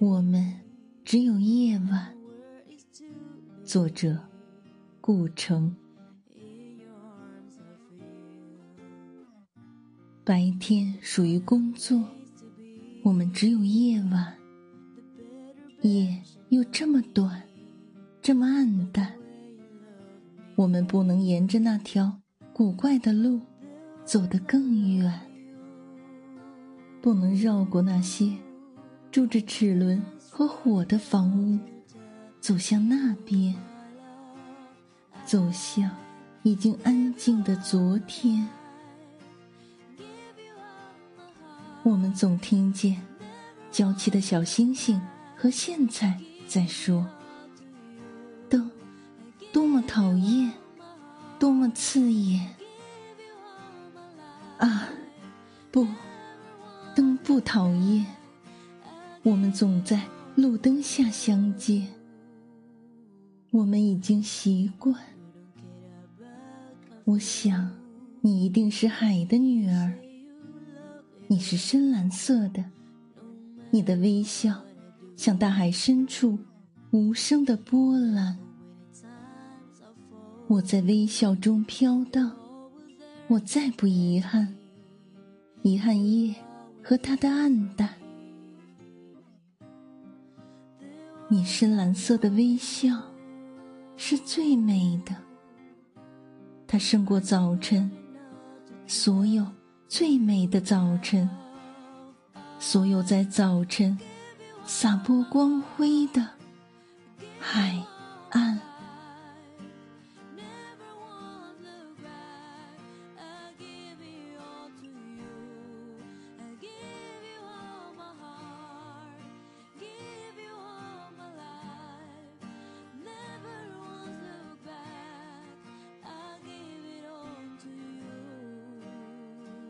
我们只有夜晚。作者：顾城。白天属于工作，我们只有夜晚。夜又这么短，这么暗淡。我们不能沿着那条古怪的路走得更远，不能绕过那些住着齿轮和火的房屋，走向那边，走向已经安静的昨天。我们总听见娇气的小星星和苋菜在说。灯多么讨厌，多么刺眼！啊，不，灯不讨厌。我们总在路灯下相见，我们已经习惯。我想，你一定是海的女儿。你是深蓝色的，你的微笑像大海深处无声的波澜。我在微笑中飘荡，我再不遗憾，遗憾夜和它的暗淡。你深蓝色的微笑是最美的，它胜过早晨，所有最美的早晨，所有在早晨洒播光辉的海岸。